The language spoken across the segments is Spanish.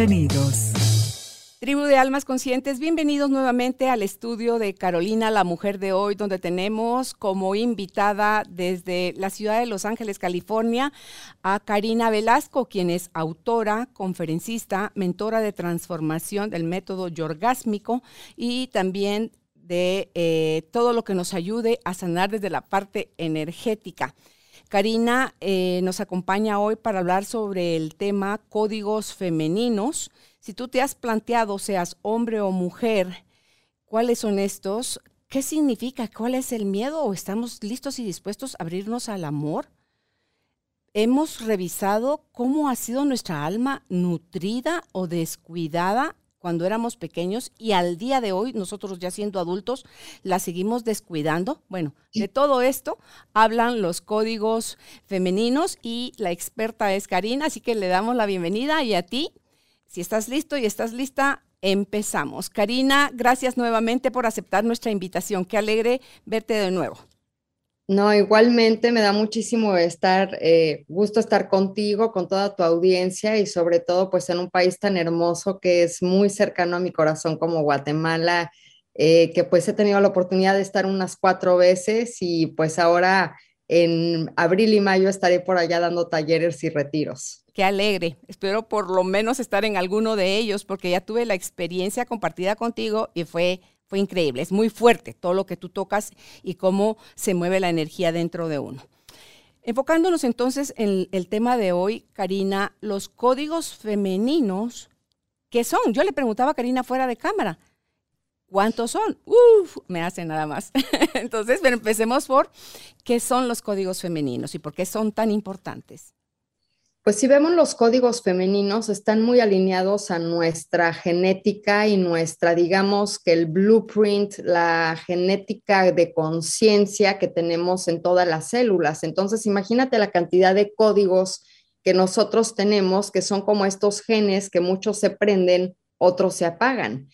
Bienvenidos. Tribu de Almas Conscientes, bienvenidos nuevamente al estudio de Carolina, la mujer de hoy, donde tenemos como invitada desde la ciudad de Los Ángeles, California, a Karina Velasco, quien es autora, conferencista, mentora de transformación del método yorgásmico y también de eh, todo lo que nos ayude a sanar desde la parte energética. Karina eh, nos acompaña hoy para hablar sobre el tema códigos femeninos. Si tú te has planteado, seas hombre o mujer, cuáles son estos, qué significa, cuál es el miedo o estamos listos y dispuestos a abrirnos al amor. Hemos revisado cómo ha sido nuestra alma nutrida o descuidada cuando éramos pequeños y al día de hoy, nosotros ya siendo adultos, la seguimos descuidando. Bueno, de todo esto hablan los códigos femeninos y la experta es Karina, así que le damos la bienvenida y a ti, si estás listo y estás lista, empezamos. Karina, gracias nuevamente por aceptar nuestra invitación. Qué alegre verte de nuevo. No, igualmente me da muchísimo estar, eh, gusto estar contigo, con toda tu audiencia y sobre todo pues en un país tan hermoso que es muy cercano a mi corazón como Guatemala, eh, que pues he tenido la oportunidad de estar unas cuatro veces y pues ahora en abril y mayo estaré por allá dando talleres y retiros. Qué alegre. Espero por lo menos estar en alguno de ellos porque ya tuve la experiencia compartida contigo y fue fue increíble, es muy fuerte todo lo que tú tocas y cómo se mueve la energía dentro de uno. Enfocándonos entonces en el tema de hoy, Karina, los códigos femeninos, ¿qué son? Yo le preguntaba a Karina fuera de cámara, ¿cuántos son? Uf, me hace nada más. entonces, pero empecemos por qué son los códigos femeninos y por qué son tan importantes. Pues si vemos los códigos femeninos, están muy alineados a nuestra genética y nuestra, digamos que el blueprint, la genética de conciencia que tenemos en todas las células. Entonces, imagínate la cantidad de códigos que nosotros tenemos, que son como estos genes que muchos se prenden, otros se apagan.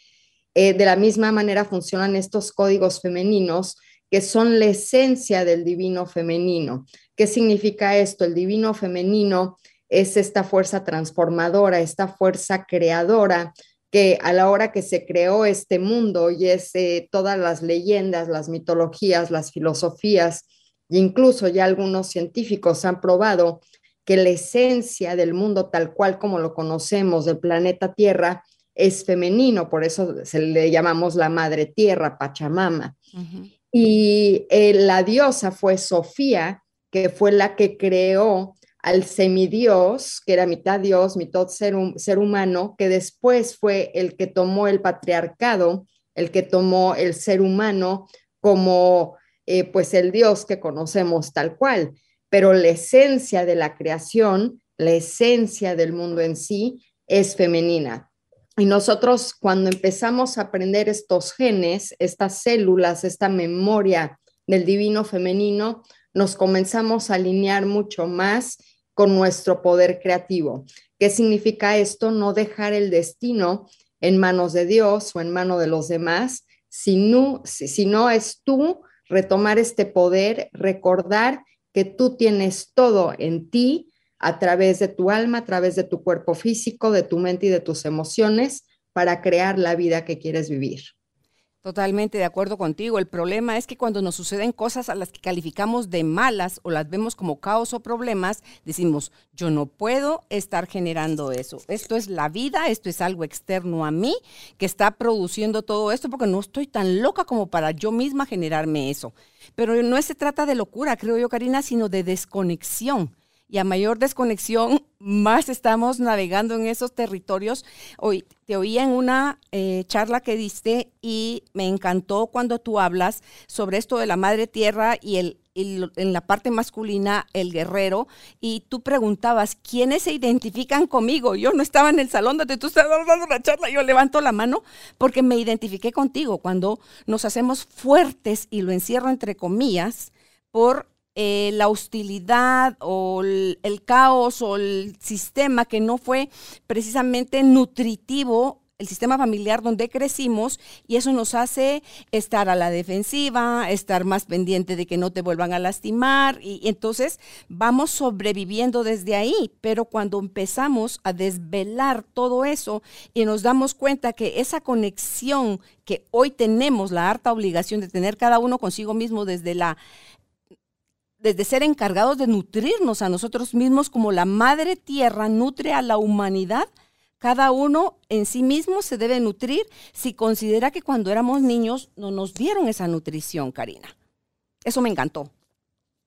Eh, de la misma manera funcionan estos códigos femeninos que son la esencia del divino femenino. ¿Qué significa esto? El divino femenino es esta fuerza transformadora, esta fuerza creadora que a la hora que se creó este mundo y es eh, todas las leyendas, las mitologías, las filosofías, e incluso ya algunos científicos han probado que la esencia del mundo tal cual como lo conocemos, del planeta Tierra, es femenino, por eso se le llamamos la madre tierra, Pachamama. Y eh, la diosa fue Sofía, que fue la que creó al semidios, que era mitad Dios, mitad ser, ser humano, que después fue el que tomó el patriarcado, el que tomó el ser humano como eh, pues el Dios que conocemos tal cual. Pero la esencia de la creación, la esencia del mundo en sí, es femenina. Y nosotros cuando empezamos a aprender estos genes, estas células, esta memoria del divino femenino, nos comenzamos a alinear mucho más con nuestro poder creativo. ¿Qué significa esto? No dejar el destino en manos de Dios o en manos de los demás, sino, no es tú retomar este poder, recordar que tú tienes todo en ti a través de tu alma, a través de tu cuerpo físico, de tu mente y de tus emociones para crear la vida que quieres vivir. Totalmente de acuerdo contigo. El problema es que cuando nos suceden cosas a las que calificamos de malas o las vemos como caos o problemas, decimos, yo no puedo estar generando eso. Esto es la vida, esto es algo externo a mí que está produciendo todo esto porque no estoy tan loca como para yo misma generarme eso. Pero no se trata de locura, creo yo, Karina, sino de desconexión y a mayor desconexión, más estamos navegando en esos territorios. Hoy te oía en una eh, charla que diste y me encantó cuando tú hablas sobre esto de la madre tierra y el en la parte masculina el guerrero, y tú preguntabas, ¿quiénes se identifican conmigo? Yo no estaba en el salón donde tú estabas dando la charla, yo levanto la mano porque me identifiqué contigo cuando nos hacemos fuertes, y lo encierro entre comillas, por eh, la hostilidad o el, caos o el sistema que no fue precisamente nutritivo el sistema familiar donde crecimos y eso nos hace estar a la defensiva, estar más pendiente de que no te vuelvan a lastimar y, entonces vamos sobreviviendo desde ahí, pero cuando empezamos a desvelar todo eso y nos damos cuenta que esa conexión que hoy tenemos la harta obligación de tener cada uno consigo mismo desde la desde ser encargados de nutrirnos a nosotros mismos como la madre tierra nutre a la humanidad, cada uno en sí mismo se debe nutrir si considera que cuando éramos niños no nos dieron esa nutrición, Karina. Eso me encantó.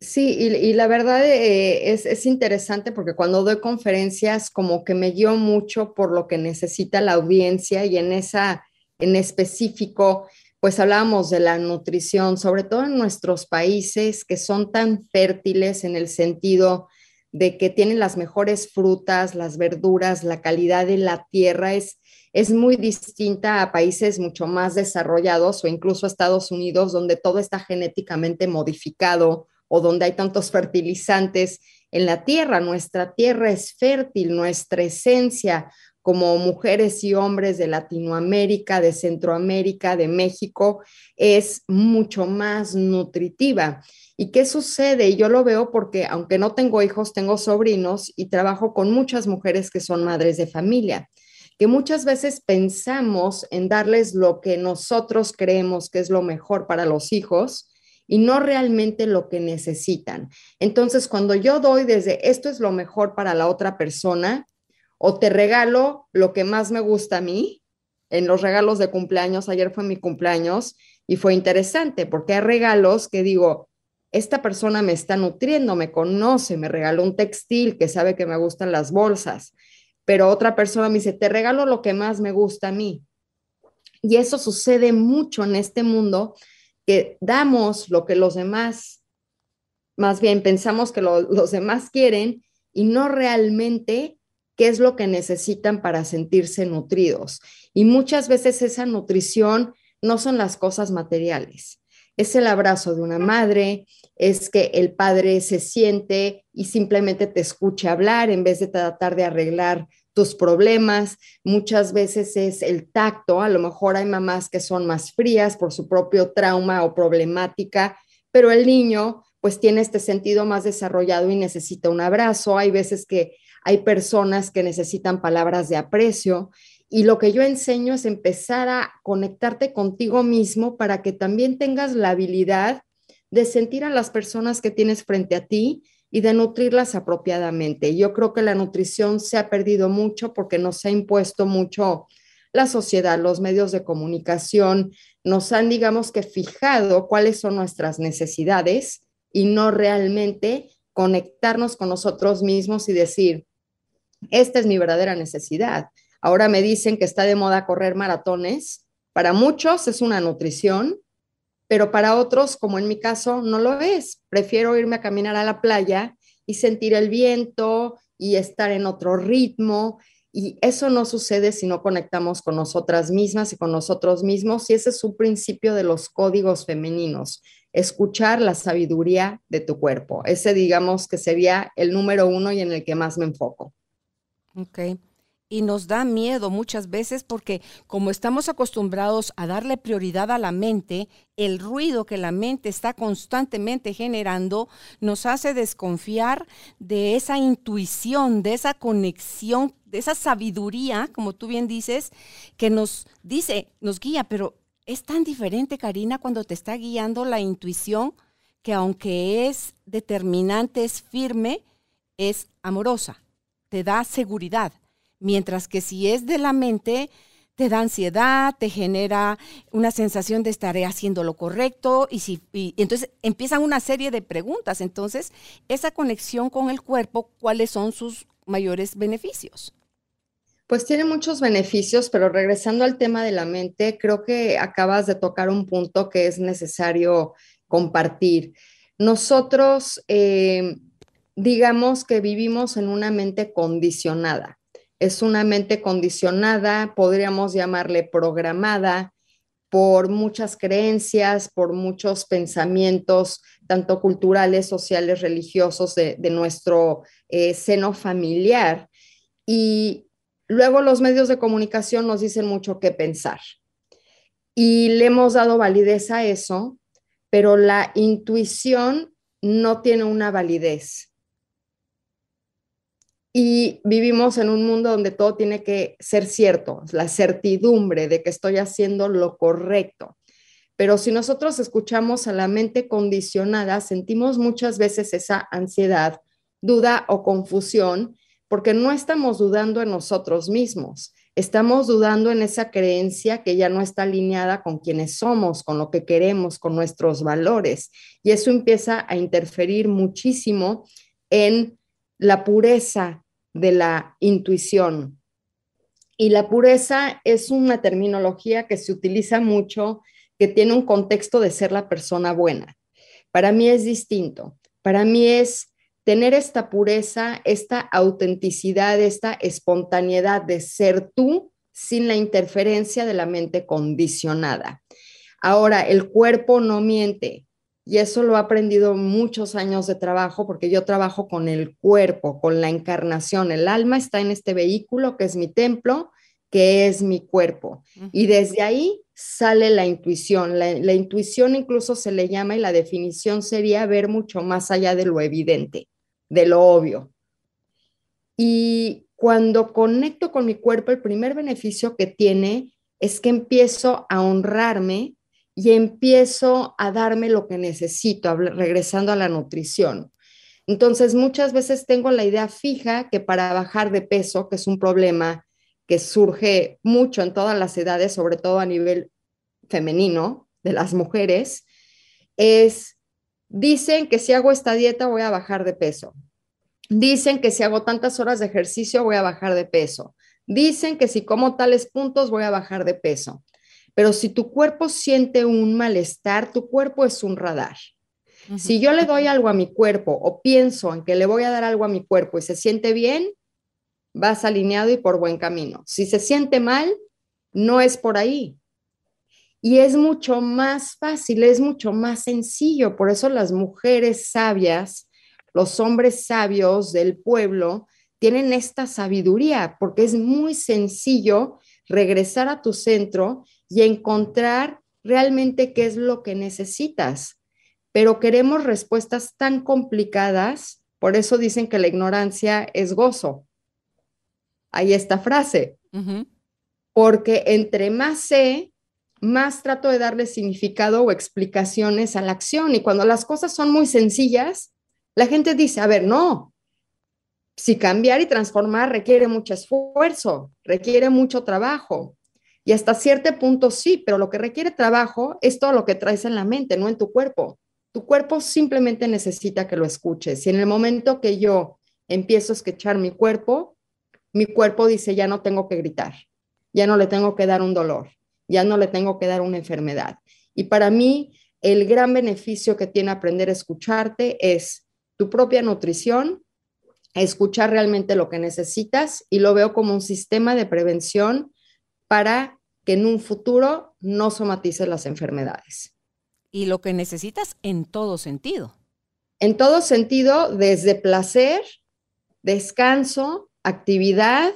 Sí, y, la verdad eh, es, es, interesante porque cuando doy conferencias como que me guío mucho por lo que necesita la audiencia y en esa, en específico, pues hablábamos de la nutrición, sobre todo en nuestros países que son tan fértiles en el sentido de que tienen las mejores frutas, las verduras, la calidad de la tierra es, es muy distinta a países mucho más desarrollados o incluso a Estados Unidos, donde todo está genéticamente modificado o donde hay tantos fertilizantes en la tierra. Nuestra tierra es fértil, nuestra esencia como mujeres y hombres de Latinoamérica, de Centroamérica, de México, es mucho más nutritiva. ¿Y qué sucede? Y yo lo veo porque aunque no tengo hijos, tengo sobrinos y trabajo con muchas mujeres que son madres de familia, que muchas veces pensamos en darles lo que nosotros creemos que es lo mejor para los hijos y no realmente lo que necesitan. Entonces, cuando yo doy desde esto es lo mejor para la otra persona o te regalo lo que más me gusta a mí, en los regalos de cumpleaños, ayer fue mi cumpleaños y fue interesante porque hay regalos que digo, esta persona me está nutriendo, me conoce, me regaló un textil que sabe que me gustan las bolsas, pero otra persona me dice, te regalo lo que más me gusta a mí. Y eso sucede mucho en este mundo, que damos lo que los demás, más bien pensamos que los demás quieren y no realmente qué es lo que necesitan para sentirse nutridos. Y muchas veces esa nutrición no son las cosas materiales es el abrazo de una madre, es que el padre se siente y simplemente te escuche hablar en vez de tratar de arreglar tus problemas. Muchas veces es el tacto, a lo mejor hay mamás que son más frías por su propio trauma o problemática, pero el niño pues tiene este sentido más desarrollado y necesita un abrazo. Hay veces que hay personas que necesitan palabras de aprecio y lo que yo enseño es empezar a conectarte contigo mismo para que también tengas la habilidad de sentir a las personas que tienes frente a ti y de nutrirlas apropiadamente. Yo creo que la nutrición se ha perdido mucho porque nos ha impuesto mucho la sociedad, los medios de comunicación, nos han, digamos que, fijado cuáles son nuestras necesidades y no realmente conectarnos con nosotros mismos y decir, esta es mi verdadera necesidad Ahora me dicen que está de moda correr maratones. Para muchos es una nutrición, pero para otros, como en mi caso, no lo es. Prefiero irme a caminar a la playa y sentir el viento y estar en otro ritmo. Y eso no sucede si no conectamos con nosotras mismas y con nosotros mismos. Y ese es un principio de los códigos femeninos, escuchar la sabiduría de tu cuerpo. Ese digamos que sería el número uno y en el que más me enfoco. Ok. Y nos da miedo muchas veces porque como estamos acostumbrados a darle prioridad a la mente, el ruido que la mente está constantemente generando nos hace desconfiar de esa intuición, de esa conexión, de esa sabiduría, como tú bien dices, que nos dice, nos guía, pero es tan diferente, Karina, cuando te está guiando la intuición, que aunque es determinante, es firme, es amorosa, te da seguridad Mientras que si es de la mente, te da ansiedad, te genera una sensación de estar haciendo lo correcto y, si, entonces empiezan una serie de preguntas. Entonces, esa conexión con el cuerpo, ¿cuáles son sus mayores beneficios? Pues tiene muchos beneficios, pero regresando al tema de la mente, creo que acabas de tocar un punto que es necesario compartir. nosotros, eh, digamos que vivimos en una mente condicionada. Es una mente condicionada, podríamos llamarle programada por muchas creencias, por muchos pensamientos, tanto culturales, sociales, religiosos de, nuestro eh, seno familiar. Y luego los medios de comunicación nos dicen mucho qué pensar. Y le hemos dado validez a eso pero la intuición no tiene una validez. Y vivimos en un mundo donde todo tiene que ser cierto, la certidumbre de que estoy haciendo lo correcto. Pero si nosotros escuchamos a la mente condicionada, sentimos muchas veces esa ansiedad, duda o confusión, porque no estamos dudando en nosotros mismos, estamos dudando en esa creencia que ya no está alineada con quienes somos, con lo que queremos, con nuestros valores. Y eso empieza a interferir muchísimo en la pureza de la intuición. Y la pureza es una terminología que se utiliza mucho, que tiene un contexto de ser la persona buena. Para mí es distinto. Para mí es tener esta pureza, esta autenticidad, esta espontaneidad de ser tú sin la interferencia de la mente condicionada. Ahora, el cuerpo no miente. Y eso lo he aprendido muchos años de trabajo porque yo trabajo con el cuerpo, con la encarnación. El alma está en este vehículo que es mi templo, que es mi cuerpo. Y desde ahí sale la intuición. La, la, intuición incluso se le llama y la definición sería ver mucho más allá de lo evidente de lo obvio. Y cuando conecto con mi cuerpo, el primer beneficio que tiene es que empiezo a honrarme y empiezo a darme lo que necesito, regresando a la nutrición. Entonces, muchas veces tengo la idea fija que para bajar de peso, que es un problema que surge mucho en todas las edades, sobre todo a nivel femenino de las mujeres, es Dicen que si hago esta dieta voy a bajar de peso. Dicen que si hago tantas horas de ejercicio voy a bajar de peso. Dicen que si como tales puntos voy a bajar de peso. Pero si tu cuerpo siente un malestar, tu cuerpo es un radar. Si yo le doy algo a mi cuerpo o pienso en que le voy a dar algo a mi cuerpo y se siente bien, vas alineado y por buen camino. Si se siente mal, no es por ahí. Y es mucho más fácil, es mucho más sencillo. Por eso las mujeres sabias, los hombres sabios del pueblo, tienen esta sabiduría, porque es muy sencillo regresar a tu centro y encontrar realmente qué es lo que necesitas. Pero queremos respuestas tan complicadas, por eso dicen que la ignorancia es gozo. Hay esta frase, porque entre más sé, más trato de darle significado o explicaciones a la acción. Y cuando las cosas son muy sencillas, la gente dice, a ver, no, si cambiar y transformar requiere mucho esfuerzo, requiere mucho trabajo. Y hasta cierto punto sí, pero lo que requiere trabajo es todo lo que traes en la mente, no en tu cuerpo. Tu cuerpo simplemente necesita que lo escuches. Y en el momento que yo empiezo a escuchar mi cuerpo, mi cuerpo dice, ya no tengo que gritar, ya no le tengo que dar un dolor, ya no le tengo que dar una enfermedad. Y para mí, el gran beneficio que tiene aprender a escucharte es tu propia nutrición, escuchar realmente lo que necesitas y lo veo como un sistema de prevención para que en un futuro no somatices las enfermedades. Y lo que necesitas en todo sentido. En todo sentido, desde placer, descanso, actividad,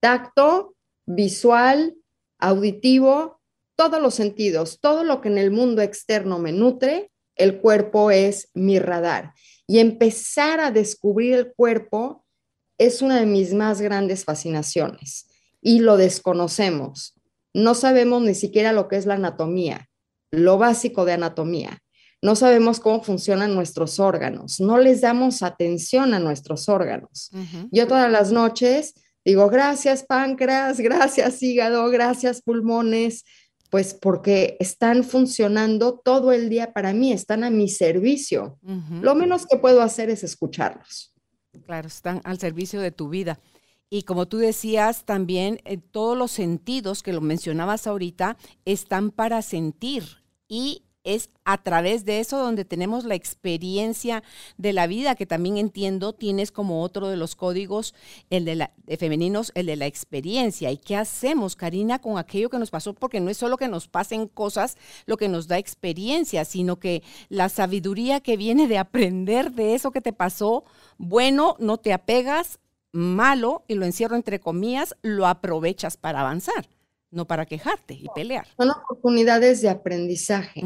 tacto, visual, auditivo, todos los sentidos, todo lo que en el mundo externo me nutre, el cuerpo es mi radar. Y empezar a descubrir el cuerpo es una de mis más grandes fascinaciones y lo desconocemos. No sabemos ni siquiera lo que es la anatomía, lo básico de anatomía. No sabemos cómo funcionan nuestros órganos, no les damos atención a nuestros órganos. Yo todas las noches Digo, gracias páncreas, gracias hígado, gracias pulmones, pues porque están funcionando todo el día para mí, están a mi servicio. Lo menos que puedo hacer es escucharlos. Claro, están al servicio de tu vida. Y como tú decías, también eh, todos los sentidos que lo mencionabas ahorita están para sentir y es a través de eso donde tenemos la experiencia de la vida, que también entiendo tienes como otro de los códigos, el de, la, de femeninos, el de la experiencia. ¿Y qué hacemos, Karina, con aquello que nos pasó? Porque no es solo que nos pasen cosas lo que nos da experiencia, sino que la sabiduría que viene de aprender de eso que te pasó, bueno, no te apegas, malo, y lo encierro entre comillas, lo aprovechas para avanzar no para quejarte y pelear. Son oportunidades de aprendizaje.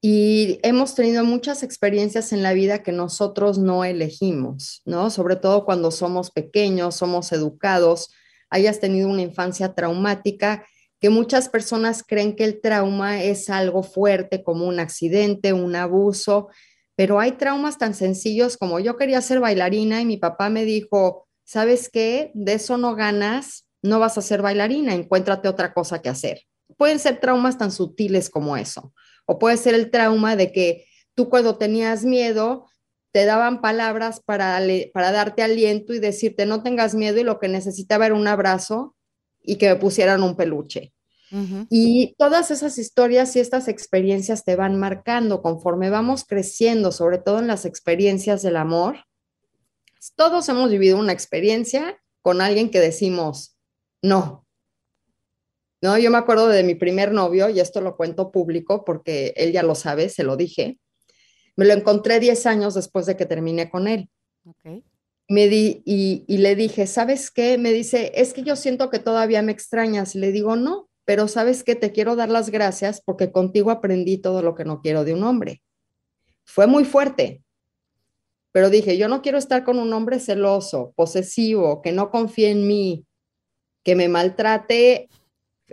Y hemos tenido muchas experiencias en la vida que nosotros no elegimos, ¿no? Sobre todo cuando somos pequeños, somos educados, hayas tenido una infancia traumática, que muchas personas creen que el trauma es algo fuerte como un accidente, un abuso, pero hay traumas tan sencillos como yo quería ser bailarina y mi papá me dijo, ¿sabes qué? De eso no ganas, no vas a ser bailarina, encuéntrate otra cosa que hacer. Pueden ser traumas tan sutiles como eso, o puede ser el trauma de que tú cuando tenías miedo te daban palabras para, para darte aliento y decirte no tengas miedo y lo que necesitaba era un abrazo y que me pusieran un peluche. Y todas esas historias y estas experiencias te van marcando conforme vamos creciendo, sobre todo en las experiencias del amor. Todos hemos vivido una experiencia con alguien que decimos, no. No, yo me acuerdo de mi primer novio, y esto lo cuento público porque él ya lo sabe, se lo dije. Me lo encontré 10 años después de que terminé con él. Me di, y, y, le dije, ¿sabes qué? Me dice, es que yo siento que todavía me extrañas. Y le digo, no, pero ¿sabes qué? Te quiero dar las gracias porque contigo aprendí todo lo que no quiero de un hombre. Fue muy fuerte, pero dije, yo no quiero estar con un hombre celoso, posesivo, que no confíe en mí, que me maltrate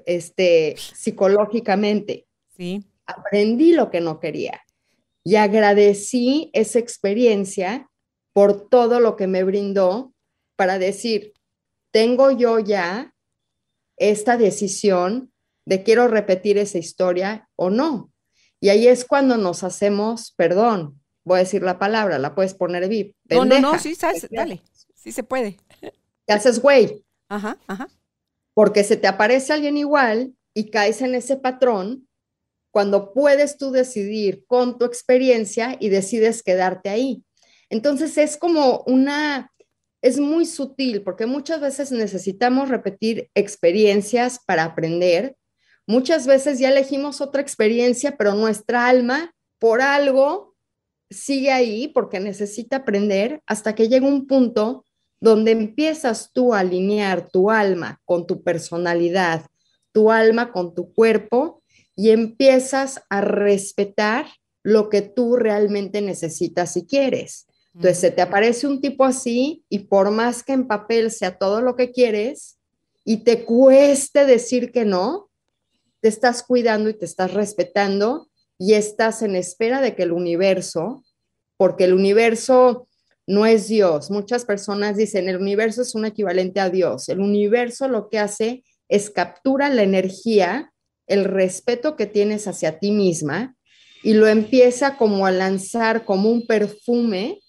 este, psicológicamente. Sí. Aprendí lo que no quería y agradecí esa experiencia por todo lo que me brindó para decir, tengo yo ya esta decisión de quiero repetir esa historia o no. Y ahí es cuando nos hacemos, perdón, voy a decir la palabra, la puedes poner VIP. No, no, no, sí, dale, sí se puede. Te haces güey. Ajá, ajá porque se te aparece alguien igual y caes en ese patrón cuando puedes tú decidir con tu experiencia y decides quedarte ahí. Entonces es como una, es muy sutil porque muchas veces necesitamos repetir experiencias para aprender. Muchas veces ya elegimos otra experiencia, pero nuestra alma por algo sigue ahí porque necesita aprender hasta que llega un punto donde empiezas tú a alinear tu alma con tu personalidad, tu alma con tu cuerpo y empiezas a respetar lo que tú realmente necesitas y quieres. Entonces, se te aparece un tipo así y por más que en papel sea todo lo que quieres y te cueste decir que no, te estás cuidando y te estás respetando y estás en espera de que el universo, porque el universo no es Dios. Muchas personas dicen, el universo es un equivalente a Dios. El universo lo que hace es captura la energía, el respeto que tienes hacia ti misma y lo empieza como a lanzar como un perfume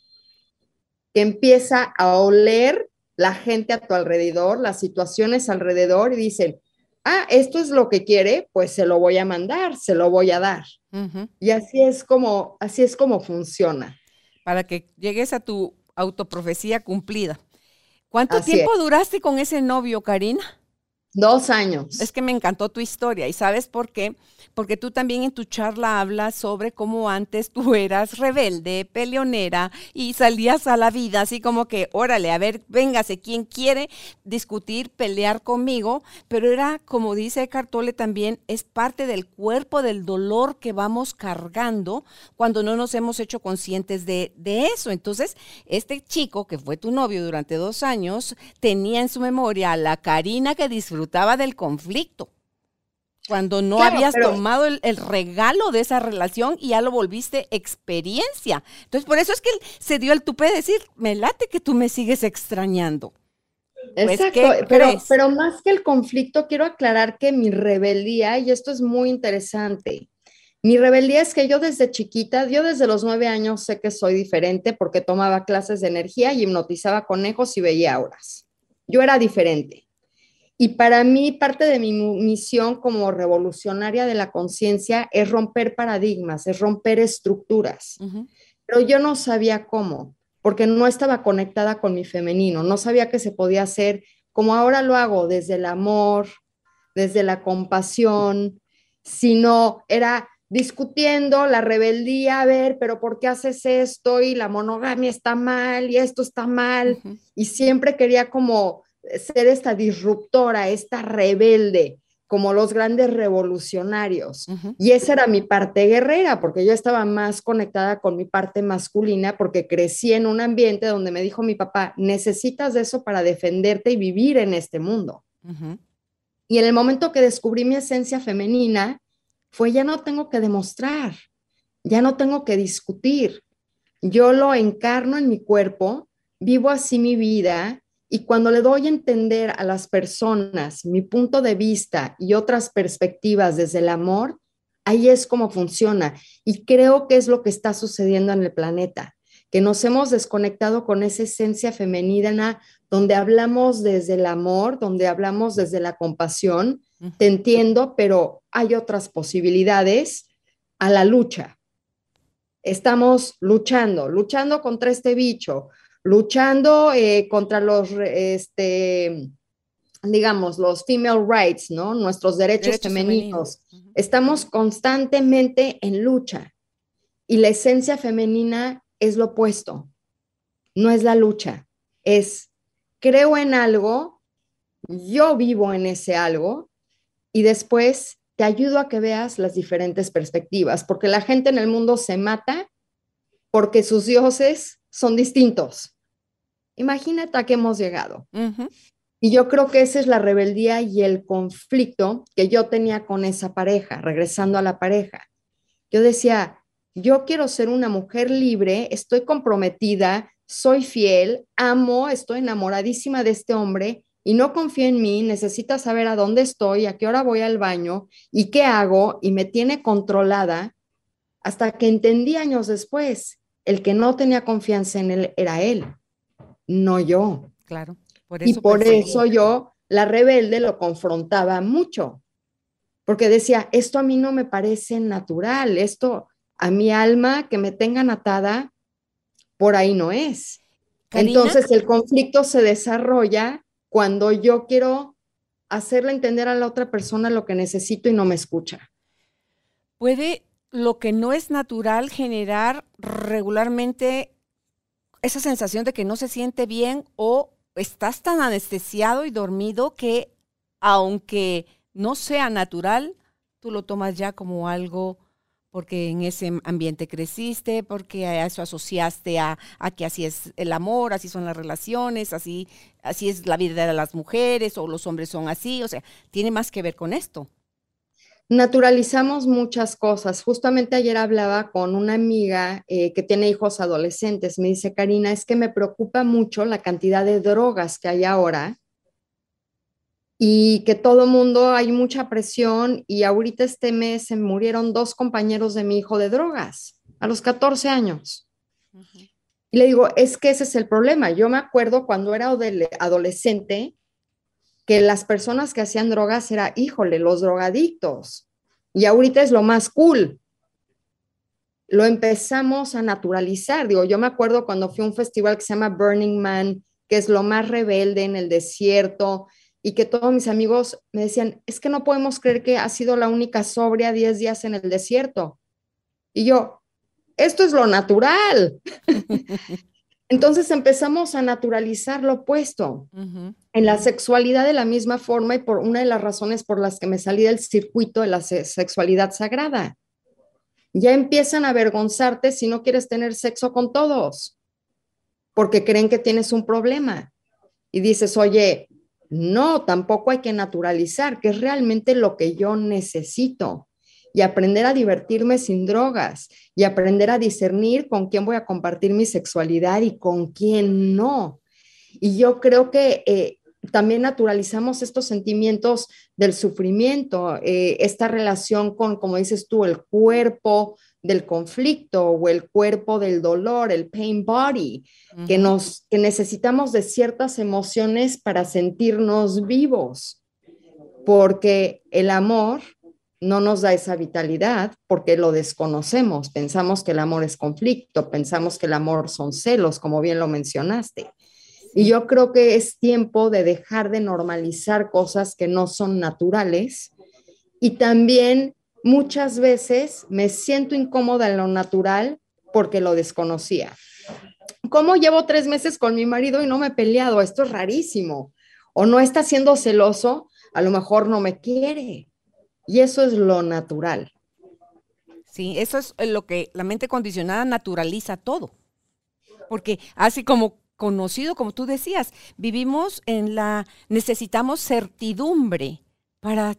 que empieza a oler la gente a tu alrededor, las situaciones alrededor y dicen, ah, esto es lo que quiere, pues se lo voy a mandar, se lo voy a dar. Y así es como, así es como funciona para que llegues a tu autoprofecía cumplida. ¿Cuánto tiempo duraste con ese novio, Karina? Dos años. Es que me encantó tu historia y ¿sabes por qué? porque tú también en tu charla hablas sobre cómo antes tú eras rebelde, peleonera y salías a la vida así como que, órale, a ver, véngase, quien quiere discutir, pelear conmigo, pero era, como dice Cartole también, es parte del cuerpo del dolor que vamos cargando cuando no nos hemos hecho conscientes de, de eso. Entonces, este chico que fue tu novio durante dos años tenía en su memoria a la Karina que disfrutaba del conflicto cuando no habías tomado el, regalo de esa relación y ya lo volviste experiencia. Entonces, por eso es que se dio el tupe de decir, me late que tú me sigues extrañando. Pues, Exacto, pero, pero más que el conflicto, quiero aclarar que mi rebeldía, y esto es muy interesante, mi rebeldía es que yo desde chiquita, yo desde los nueve años sé que soy diferente porque tomaba clases de energía y hipnotizaba conejos y veía auras. Yo era diferente. Y para mí, parte de mi misión como revolucionaria de la conciencia es romper paradigmas, es romper estructuras. Pero yo no sabía cómo, porque no estaba conectada con mi femenino, no sabía que se podía hacer como ahora lo hago, desde el amor, desde la compasión, sino era discutiendo la rebeldía, a ver, pero ¿por qué haces esto? Y la monogamia está mal y esto está mal. Y siempre quería como ser esta disruptora, esta rebelde, como los grandes revolucionarios. Y esa era mi parte guerrera, porque yo estaba más conectada con mi parte masculina, porque crecí en un ambiente donde me dijo mi papá, necesitas eso para defenderte y vivir en este mundo. Y en el momento que descubrí mi esencia femenina, fue ya no tengo que demostrar, ya no tengo que discutir. Yo lo encarno en mi cuerpo, vivo así mi vida y cuando le doy a entender a las personas mi punto de vista y otras perspectivas desde el amor, ahí es como funciona. Y creo que es lo que está sucediendo en el planeta, que nos hemos desconectado con esa esencia femenina donde hablamos desde el amor, donde hablamos desde la compasión. Te entiendo, pero hay otras posibilidades a la lucha. Estamos luchando, luchando contra este bicho, luchando eh, contra los, este, digamos, los female rights, ¿no? Nuestros derechos, femeninos. Estamos constantemente en lucha y la esencia femenina es lo opuesto. No es la lucha, es creo en algo, yo vivo en ese algo y después te ayudo a que veas las diferentes perspectivas, porque la gente en el mundo se mata porque sus dioses son distintos. Imagínate a qué hemos llegado. Y yo creo que esa es la rebeldía y el conflicto que yo tenía con esa pareja, regresando a la pareja. Yo decía, yo quiero ser una mujer libre, estoy comprometida, soy fiel, amo, estoy enamoradísima de este hombre y no confía en mí, necesita saber a dónde estoy, a qué hora voy al baño y qué hago y me tiene controlada hasta que entendí años después, el que no tenía confianza en él era él no yo. Claro. y por eso yo, la rebelde, lo confrontaba mucho, porque decía, esto a mí no me parece natural, esto a mi alma que me tengan atada, por ahí no es. Entonces el conflicto se desarrolla cuando yo quiero hacerle entender a la otra persona lo que necesito y no me escucha. Puede lo que no es natural generar regularmente esa sensación de que no se siente bien o estás tan anestesiado y dormido que aunque no sea natural, tú lo tomas ya como algo porque en ese ambiente creciste, porque a eso asociaste a, que así es el amor, así son las relaciones, así, así es la vida de las mujeres o los hombres son así, o sea, tiene más que ver con esto naturalizamos muchas cosas. Justamente ayer hablaba con una amiga eh, que tiene hijos adolescentes. Me dice, Karina, es que me preocupa mucho la cantidad de drogas que hay ahora y que todo mundo hay mucha presión y ahorita este mes se murieron dos compañeros de mi hijo de drogas a los 14 años. Y le digo, es que ese es el problema. Yo me acuerdo cuando era adolescente, que las personas que hacían drogas era, híjole, los drogadictos. Y ahorita es lo más cool. Lo empezamos a naturalizar. Digo, yo me acuerdo cuando fui a un festival que se llama Burning Man, que es lo más rebelde en el desierto, y que todos mis amigos me decían, es que no podemos creer que ha sido la única sobria 10 días en el desierto. Y yo, esto es lo natural. Entonces empezamos a naturalizar lo opuesto. En la sexualidad de la misma forma y por una de las razones por las que me salí del circuito de la sexualidad sagrada. Ya empiezan a avergonzarte si no quieres tener sexo con todos, porque creen que tienes un problema. Y dices, oye, no, tampoco hay que naturalizar, que es realmente lo que yo necesito y aprender a divertirme sin drogas y aprender a discernir con quién voy a compartir mi sexualidad y con quién no. Y yo creo que eh, también naturalizamos estos sentimientos del sufrimiento, eh, esta relación con, como dices tú, el cuerpo del conflicto o el cuerpo del dolor, el pain body, que, nos, que necesitamos de ciertas emociones para sentirnos vivos. porque el amor no nos da esa vitalidad porque lo desconocemos. Pensamos que el amor es conflicto, pensamos que el amor son celos, como bien lo mencionaste. Y yo creo que es tiempo de dejar de normalizar cosas que no son naturales. Y también muchas veces me siento incómoda en lo natural porque lo desconocía. ¿Cómo llevo tres meses con mi marido y no me he peleado? Esto es rarísimo. O no está siendo celoso, a lo mejor no me quiere. Y eso es lo natural. Sí, eso es lo que la mente condicionada naturaliza todo. Porque así como conocido, como tú decías, vivimos en la, necesitamos certidumbre para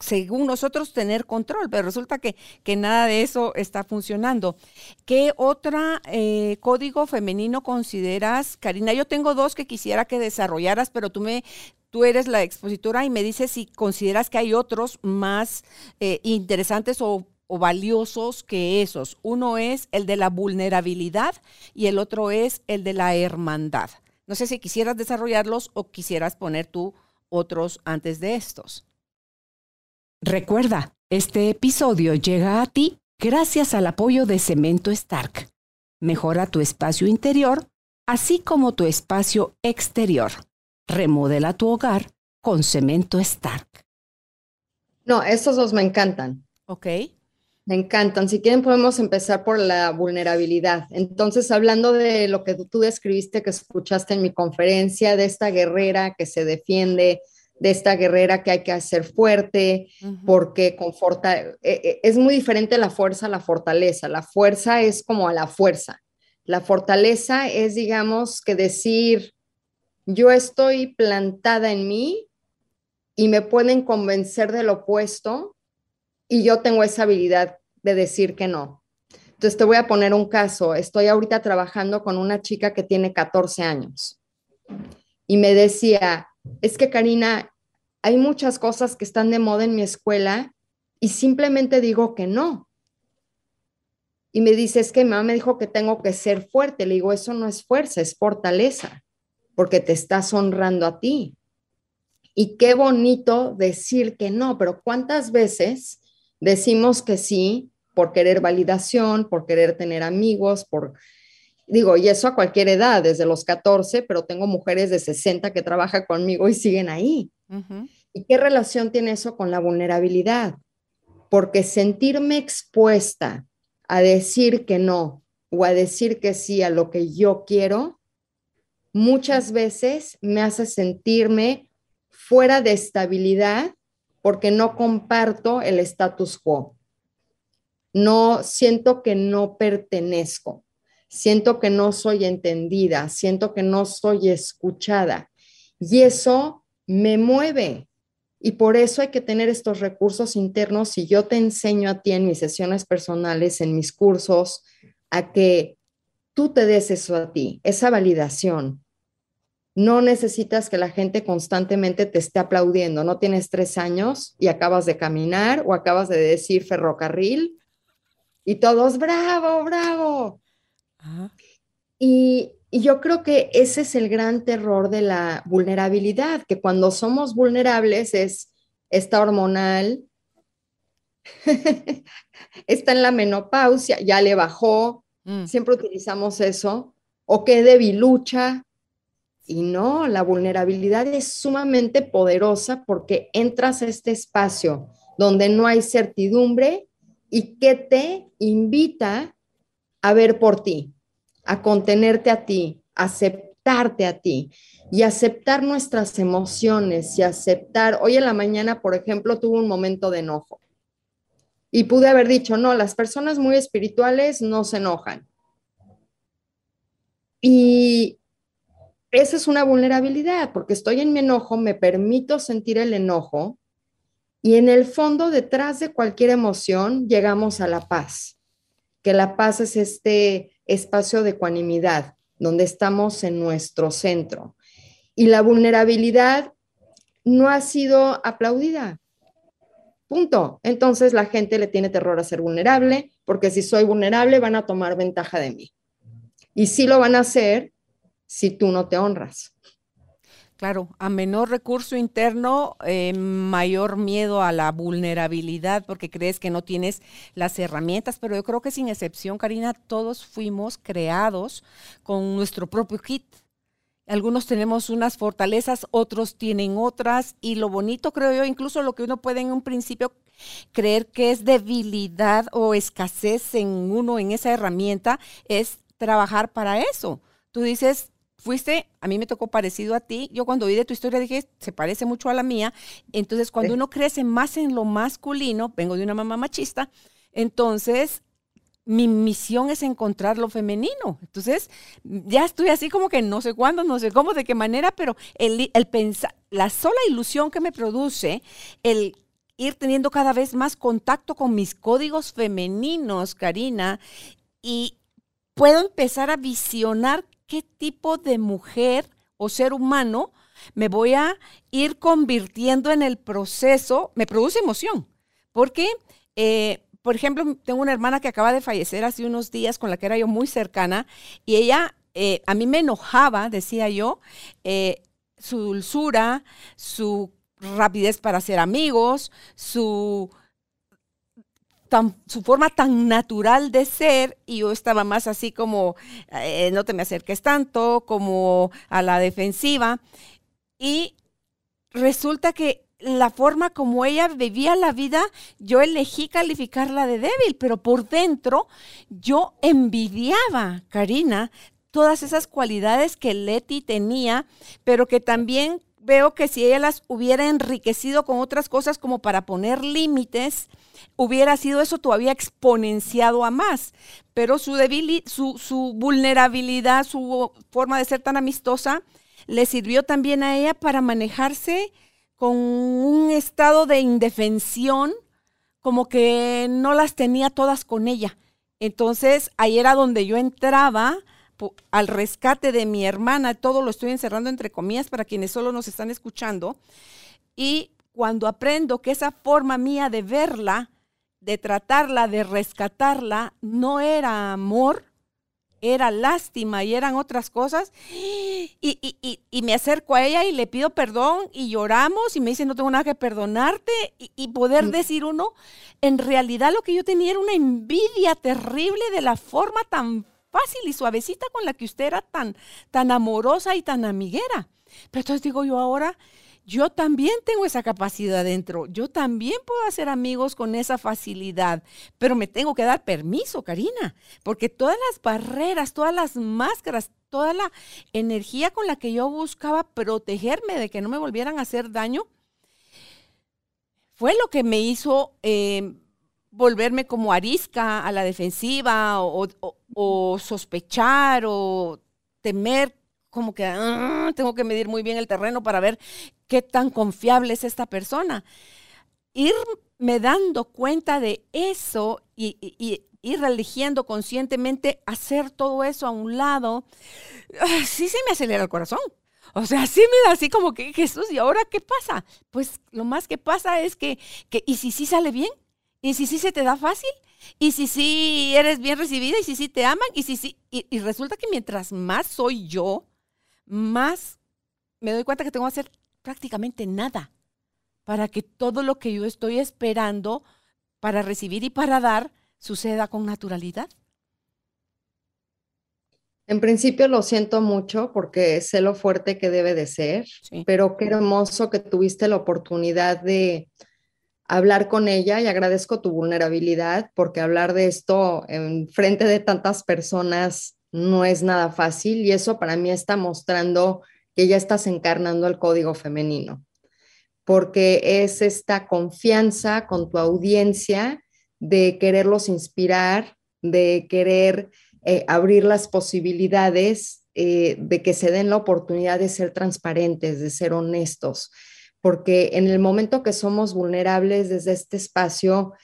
según nosotros, tener control, pero resulta que, que nada de eso está funcionando. ¿Qué otro eh, código femenino consideras, Karina? Yo tengo dos que quisiera que desarrollaras, pero tú me... Tú eres la expositora y me dices si consideras que hay otros más eh, interesantes o, o valiosos que esos. Uno es el de la vulnerabilidad y el otro es el de la hermandad. No sé si quisieras desarrollarlos o quisieras poner tú otros antes de estos. Recuerda, este episodio llega a ti gracias al apoyo de Cemento Stark. Mejora tu espacio interior, así como tu espacio exterior. Remodela tu hogar con Cemento Stark. No, estos dos me encantan. Ok. Me encantan. Si quieren, podemos empezar por la vulnerabilidad. Entonces, hablando de lo que tú describiste, que escuchaste en mi conferencia, de esta guerrera que se defiende, de esta guerrera que hay que hacer fuerte, porque conforta, eh, eh, es muy diferente la fuerza a la fortaleza. La fuerza es como a la fuerza. La fortaleza es, digamos, que decir, yo estoy plantada en mí y me pueden convencer del opuesto y yo tengo esa habilidad de decir que no. Entonces te voy a poner un caso. Estoy ahorita trabajando con una chica que tiene 14 años y me decía, es que Karina, hay muchas cosas que están de moda en mi escuela y simplemente digo que no. Y me dice, es que mamá me dijo que tengo que ser fuerte. Le digo, eso no es fuerza, es fortaleza, porque te estás honrando a ti. Y qué bonito decir que no, pero ¿cuántas veces decimos que sí por querer validación, por querer tener amigos, por digo, y eso a cualquier edad, desde los 14, pero tengo mujeres de 60 que trabajan conmigo y siguen ahí. ¿Y qué relación tiene eso con la vulnerabilidad? Porque sentirme expuesta a decir que no o a decir que sí a lo que yo quiero, muchas veces me hace sentirme fuera de estabilidad porque no comparto el status quo. No siento que no pertenezco siento que no soy entendida, siento que no soy escuchada. Y eso me mueve. Y por eso hay que tener estos recursos internos. Si yo te enseño a ti en mis sesiones personales, en mis cursos, a que tú te des eso a ti, esa validación. No necesitas que la gente constantemente te esté aplaudiendo. No tienes tres años y acabas de caminar o acabas de decir ferrocarril y todos, bravo, bravo. Y, yo creo que ese es el gran terror de la vulnerabilidad, que cuando somos vulnerables es esta hormonal, está en la menopausia, ya le bajó, mm. siempre utilizamos eso, o que debilucha. Y no, la vulnerabilidad es sumamente poderosa porque entras a este espacio donde no hay certidumbre y que te invita a ver por ti, a contenerte a ti, a aceptarte a ti y aceptar nuestras emociones y aceptar, hoy en la mañana, por ejemplo, tuve un momento de enojo y pude haber dicho, no, las personas muy espirituales no se enojan. Y esa es una vulnerabilidad, porque estoy en mi enojo, me permito sentir el enojo y en el fondo, detrás de cualquier emoción, llegamos a la paz que la paz es este espacio de ecuanimidad, donde estamos en nuestro centro. Y la vulnerabilidad no ha sido aplaudida. Punto. Entonces la gente le tiene terror a ser vulnerable, porque si soy vulnerable van a tomar ventaja de mí. Y sí lo van a hacer si tú no te honras. Claro, a menor recurso interno, eh, mayor miedo a la vulnerabilidad porque crees que no tienes las herramientas, pero yo creo que sin excepción, Karina, todos fuimos creados con nuestro propio kit. Algunos tenemos unas fortalezas, otros tienen otras y lo bonito creo yo, incluso lo que uno puede en un principio creer que es debilidad o escasez en uno, en esa herramienta, es trabajar para eso. Tú dices, fuiste, a mí me tocó parecido a ti. Yo cuando oí de tu historia dije, se parece mucho a la mía. Entonces, cuando uno crece más en lo masculino, vengo de una mamá machista, entonces mi misión es encontrar lo femenino. Entonces, ya estoy así como que no sé cuándo, no sé cómo, de qué manera, pero el, el pensar, la sola ilusión que me produce, el ir teniendo cada vez más contacto con mis códigos femeninos, Karina, y puedo empezar a visionar qué tipo de mujer o ser humano me voy a ir convirtiendo en el proceso, me produce emoción, porque, eh, por ejemplo, tengo una hermana que acaba de fallecer hace unos días con la que era yo muy cercana y ella, eh, a mí me enojaba, decía yo, eh, su dulzura, su rapidez para ser amigos, su su forma tan natural de ser y yo estaba más así como, eh, no te me acerques tanto, como a la defensiva. Y resulta que la forma como ella vivía la vida, yo elegí calificarla de débil, pero por dentro yo envidiaba, Karina, todas esas cualidades que Leti tenía, pero que también veo que si ella las hubiera enriquecido con otras cosas como para poner límites, hubiera sido eso todavía exponenciado a más. Pero su, su, su vulnerabilidad, su forma de ser tan amistosa, le sirvió también a ella para manejarse con un estado de indefensión, como que no las tenía todas con ella. Entonces ahí era donde yo entraba al rescate de mi hermana, todo lo estoy encerrando entre comillas para quienes solo nos están escuchando. Y cuando aprendo que esa forma mía de verla, de tratarla, de rescatarla, no era amor, era lástima y eran otras cosas. Y, me acerco a ella y le pido perdón y lloramos y me dice, no tengo nada que perdonarte. Y, poder mm. decir uno, en realidad lo que yo tenía era una envidia terrible de la forma tan fácil y suavecita con la que usted era tan, tan amorosa y tan amiguera. Pero entonces digo yo ahora, yo también tengo esa capacidad dentro, yo también puedo hacer amigos con esa facilidad, pero me tengo que dar permiso, Karina, porque todas las barreras, todas las máscaras, toda la energía con la que yo buscaba protegerme de que no me volvieran a hacer daño, fue lo que me hizo eh, volverme como arisca a la defensiva o, sospechar o temer como que ah, tengo que medir muy bien el terreno para ver qué tan confiable es esta persona. Irme dando cuenta de eso y, ir eligiendo conscientemente hacer todo eso a un lado, ah, sí se me acelera el corazón. O sea, sí me da así como que Jesús, ¿y ahora qué pasa? Pues lo más que pasa es que, que ¿y si sí sale bien? Y si sí se te da fácil, y si sí eres bien recibida, y si sí te aman, y si sí, y, resulta que mientras más soy yo, más me doy cuenta que tengo que hacer prácticamente nada para que todo lo que yo estoy esperando para recibir y para dar suceda con naturalidad. En principio lo siento mucho porque sé lo fuerte que debe de ser, pero qué hermoso que tuviste la oportunidad de, hablar con ella y agradezco tu vulnerabilidad porque hablar de esto en frente de tantas personas no es nada fácil y eso para mí está mostrando que ya estás encarnando el código femenino, porque es esta confianza con tu audiencia de quererlos inspirar, de querer eh, abrir las posibilidades, eh, de que se den la oportunidad de ser transparentes, de ser honestos, porque en el momento que somos vulnerables desde este espacio,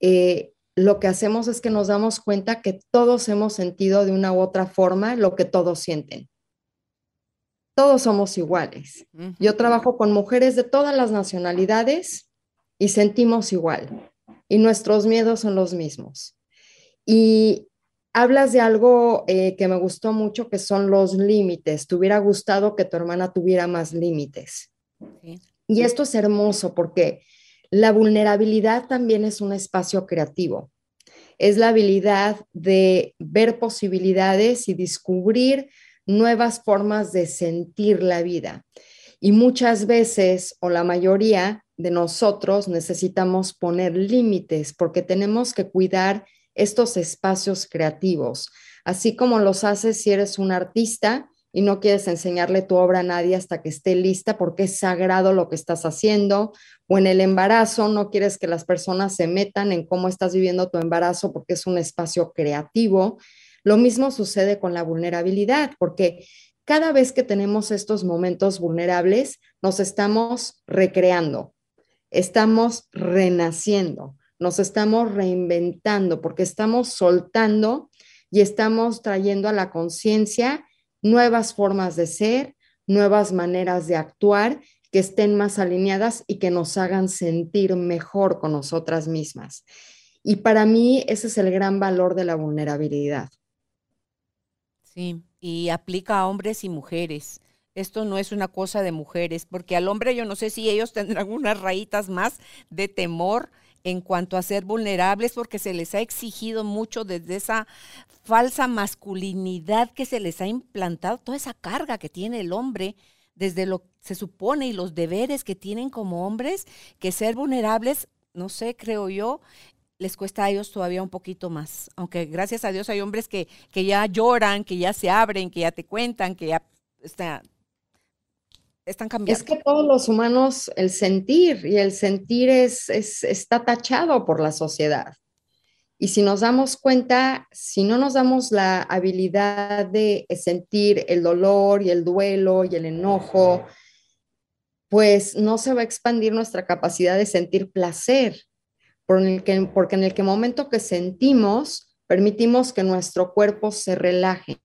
eh, lo que hacemos es que nos damos cuenta que todos hemos sentido de una u otra forma lo que todos sienten. Todos somos iguales. Yo trabajo con mujeres de todas las nacionalidades y sentimos igual. Y nuestros miedos son los mismos. Y hablas de algo eh, que me gustó mucho, que son los límites. Te hubiera gustado que tu hermana tuviera más límites. Y esto es hermoso porque la vulnerabilidad también es un espacio creativo. Es la habilidad de ver posibilidades y descubrir nuevas formas de sentir la vida. Y muchas veces, o la mayoría de nosotros, necesitamos poner límites porque tenemos que cuidar estos espacios creativos, así como los haces si eres un artista y no quieres enseñarle tu obra a nadie hasta que esté lista porque es sagrado lo que estás haciendo, o en el embarazo no quieres que las personas se metan en cómo estás viviendo tu embarazo porque es un espacio creativo. Lo mismo sucede con la vulnerabilidad, porque cada vez que tenemos estos momentos vulnerables, nos estamos recreando, estamos renaciendo, nos estamos reinventando, porque estamos soltando y estamos trayendo a la conciencia nuevas formas de ser, nuevas maneras de actuar que estén más alineadas y que nos hagan sentir mejor con nosotras mismas. Y para mí ese es el gran valor de la vulnerabilidad. Sí, y aplica a hombres y mujeres. Esto no es una cosa de mujeres, porque al hombre yo no sé si ellos tendrán unas rayitas más de temor en cuanto a ser vulnerables, porque se les ha exigido mucho desde esa falsa masculinidad que se les ha implantado, toda esa carga que tiene el hombre, desde lo que se supone y los deberes que tienen como hombres, que ser vulnerables, no sé, creo yo, les cuesta a ellos todavía un poquito más. Aunque gracias a Dios hay hombres que, que ya lloran, que ya se abren, que ya te cuentan, que ya está, están cambiando. Es que todos los humanos, el sentir y el sentir es, está tachado por la sociedad. Y si nos damos cuenta, si no nos damos la habilidad de sentir el dolor y el duelo y el enojo, pues no se va a expandir nuestra capacidad de sentir placer, porque en el que momento que sentimos, permitimos que nuestro cuerpo se relaje.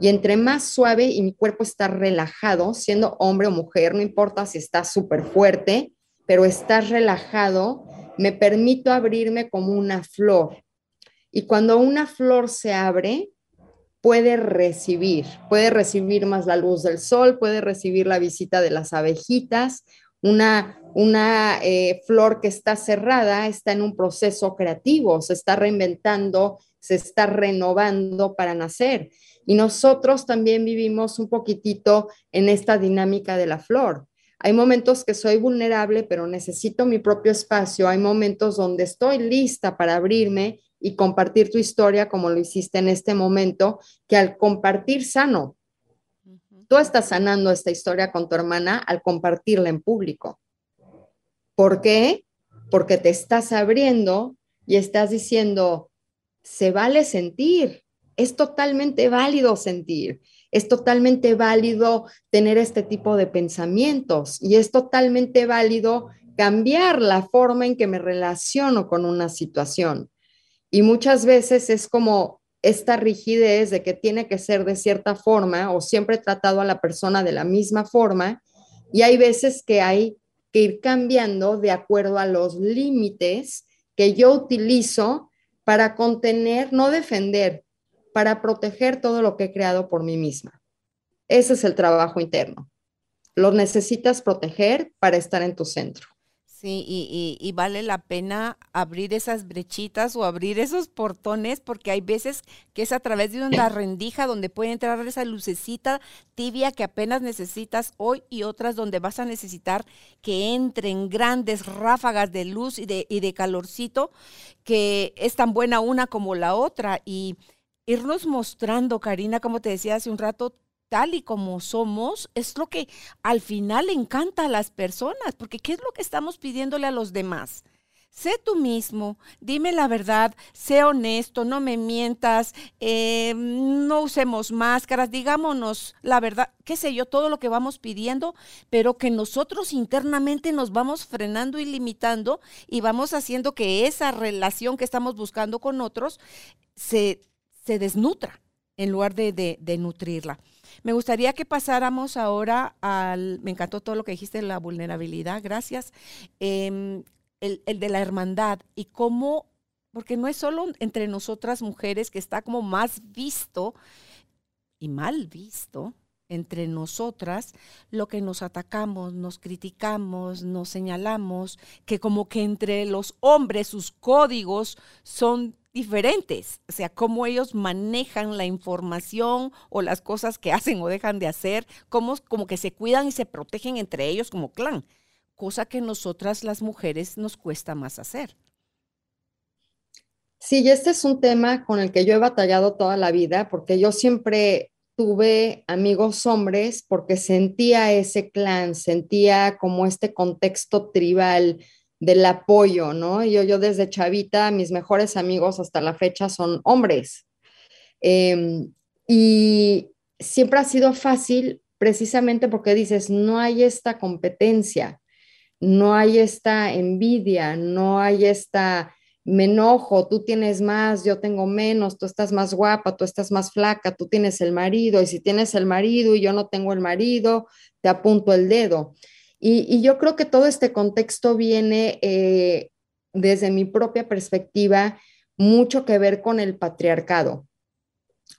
Y entre más suave y mi cuerpo está relajado, siendo hombre o mujer, no importa si está súper fuerte, pero está relajado, me permito abrirme como una flor. Y cuando una flor se abre, puede recibir, puede recibir más la luz del sol, puede recibir la visita de las abejitas. Una, una eh, flor que está cerrada está en un proceso creativo, se está reinventando, se está renovando para nacer. Y nosotros también vivimos un poquitito en esta dinámica de la flor. Hay momentos que soy vulnerable, pero necesito mi propio espacio. Hay momentos donde estoy lista para abrirme y compartir tu historia como lo hiciste en este momento, que al compartir sano, tú estás sanando esta historia con tu hermana al compartirla en público. ¿Por qué? Porque te estás abriendo y estás diciendo, se vale sentir, es totalmente válido sentir, es totalmente válido tener este tipo de pensamientos y es totalmente válido cambiar la forma en que me relaciono con una situación. Y muchas veces es como esta rigidez de que tiene que ser de cierta forma o siempre tratado a la persona de la misma forma y hay veces que hay que ir cambiando de acuerdo a los límites que yo utilizo para contener, no defender, para proteger todo lo que he creado por mí misma. Ese es el trabajo interno. Lo necesitas proteger para estar en tu centro. Sí, y, vale la pena abrir esas brechitas o abrir esos portones porque hay veces que es a través de una rendija donde puede entrar esa lucecita tibia que apenas necesitas hoy y otras donde vas a necesitar que entren grandes ráfagas de luz y de, y de calorcito que es tan buena una como la otra. Y irnos mostrando, Karina, como te decía hace un rato, tal y como somos, es lo que al final encanta a las personas, porque ¿qué es lo que estamos pidiéndole a los demás? Sé tú mismo, dime la verdad, sé honesto, no me mientas, eh, no usemos máscaras, digámonos la verdad, qué sé yo, todo lo que vamos pidiendo, pero que nosotros internamente nos vamos frenando y limitando y vamos haciendo que esa relación que estamos buscando con otros se se desnutra en lugar de, nutrirla. Me gustaría que pasáramos ahora al, me encantó todo lo que dijiste de la vulnerabilidad, gracias, em, el, de la hermandad y cómo porque no es solo entre nosotras mujeres que está como más visto y mal visto entre nosotras lo que nos atacamos, nos criticamos, nos señalamos, que como que entre los hombres sus códigos son diferentes, o sea, cómo ellos manejan la información o las cosas que hacen o dejan de hacer, como que se cuidan y se protegen entre ellos como clan, cosa que nosotras las mujeres nos cuesta más hacer. Sí, y este es un tema con el que yo he batallado toda la vida, porque yo siempre tuve amigos hombres porque sentía ese clan, sentía como este contexto tribal, del apoyo, ¿no? Yo, yo desde chavita, mis mejores amigos hasta la fecha son hombres. Em, y siempre ha sido fácil precisamente porque dices, no hay esta competencia, no hay esta envidia, no hay esta, me enojo, tú tienes más, yo tengo menos, tú estás más guapa, tú estás más flaca, tú tienes el marido, y si tienes el marido y yo no tengo el marido, te apunto el dedo. Y, yo creo que todo este contexto viene eh, desde mi propia perspectiva mucho que ver con el patriarcado,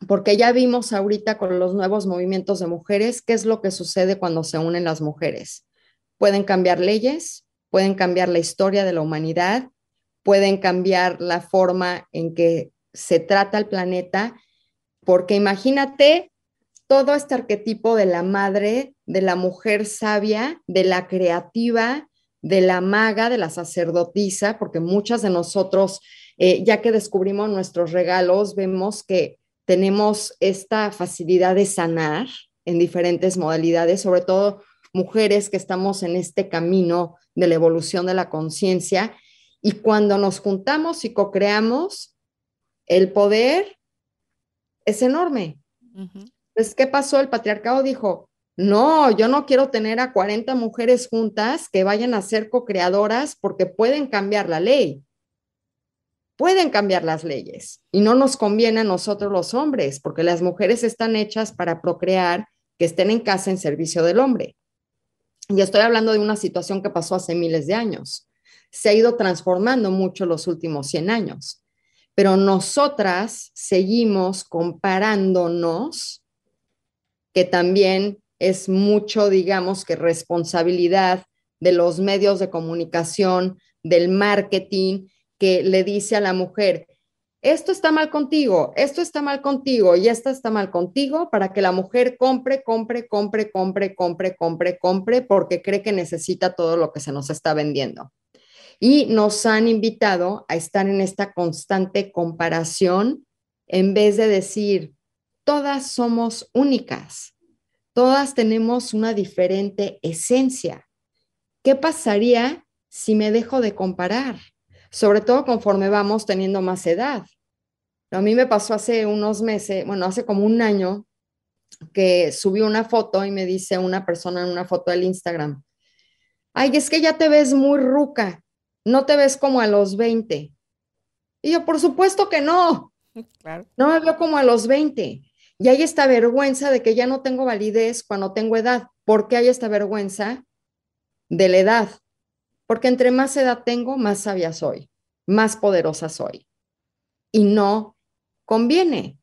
porque ya vimos ahorita con los nuevos movimientos de mujeres qué es lo que sucede cuando se unen las mujeres. Pueden cambiar leyes, pueden cambiar la historia de la humanidad, pueden cambiar la forma en que se trata el planeta, porque imagínate todo este arquetipo de la madre, de la mujer sabia, de la creativa, de la maga, de la sacerdotisa, porque muchas de nosotros, eh, ya que descubrimos nuestros regalos, vemos que tenemos esta facilidad de sanar en diferentes modalidades, sobre todo mujeres que estamos en este camino de la evolución de la conciencia. Y cuando nos juntamos y co-creamos, el poder es enorme. Entonces, ¿qué pasó? El patriarcado dijo, no, yo no quiero tener a 40 mujeres juntas que vayan a ser co-creadoras porque pueden cambiar la ley. Pueden cambiar las leyes y no nos conviene a nosotros los hombres porque las mujeres están hechas para procrear, que estén en casa en servicio del hombre. Y estoy hablando de una situación que pasó hace miles de años. Se ha ido transformando mucho los últimos 100 años, pero nosotras seguimos comparándonos que también es mucho, digamos, que responsabilidad de los medios de comunicación, del marketing, que le dice a la mujer, esto está mal contigo, esto está mal contigo y esto está mal contigo para que la mujer compre, compre, compre, compre, compre, compre, compre, porque cree que necesita todo lo que se nos está vendiendo. Y nos han invitado a estar en esta constante comparación en vez de decir, todas somos únicas, todas tenemos una diferente esencia. ¿Qué pasaría si me dejo de comparar? Sobre todo conforme vamos teniendo más edad. A mí me pasó hace unos meses, bueno, hace como un año, que subí una foto y me dice una persona en una foto del Instagram, ay, es que ya te ves muy ruca, no te ves como a los 20. Y yo, por supuesto que no. No me veo como a los 20. Y hay esta vergüenza de que ya no tengo validez cuando tengo edad. ¿Por qué hay esta vergüenza de la edad? Porque entre más edad tengo, más sabia soy, más poderosa soy. Y no conviene.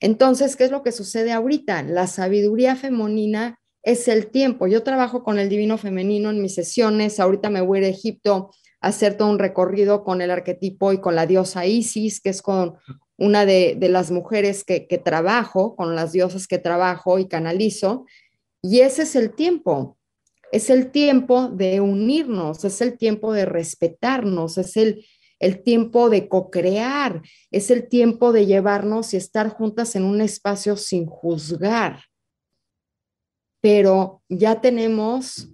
Entonces, ¿qué es lo que sucede ahorita? La sabiduría femenina es el tiempo. Yo trabajo con el divino femenino en mis sesiones. Ahorita me voy a ir a Egipto a hacer todo un recorrido con el arquetipo y con la diosa Isis, que es con una de, las mujeres que, que, trabajo, con las diosas que trabajo y canalizo, y ese es el tiempo. Es el tiempo de unirnos, es el tiempo de respetarnos, es el, el tiempo de co-crear, es el tiempo de llevarnos y estar juntas en un espacio sin juzgar. Pero ya tenemos,